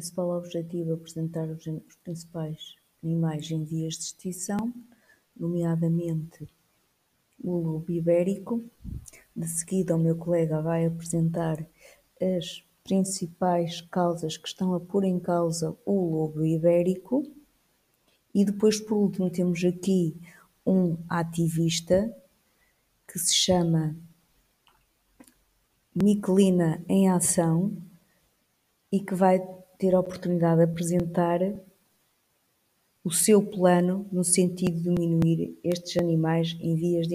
principal objetivo apresentar os, os principais animais em vias de extinção, nomeadamente o lobo ibérico. De seguida, o meu colega vai apresentar as principais causas que estão a pôr em causa o lobo ibérico. E depois, por último, temos aqui um ativista que se chama Miquelina em Ação e que vai ter a oportunidade de apresentar o seu plano no sentido de diminuir estes animais em vias de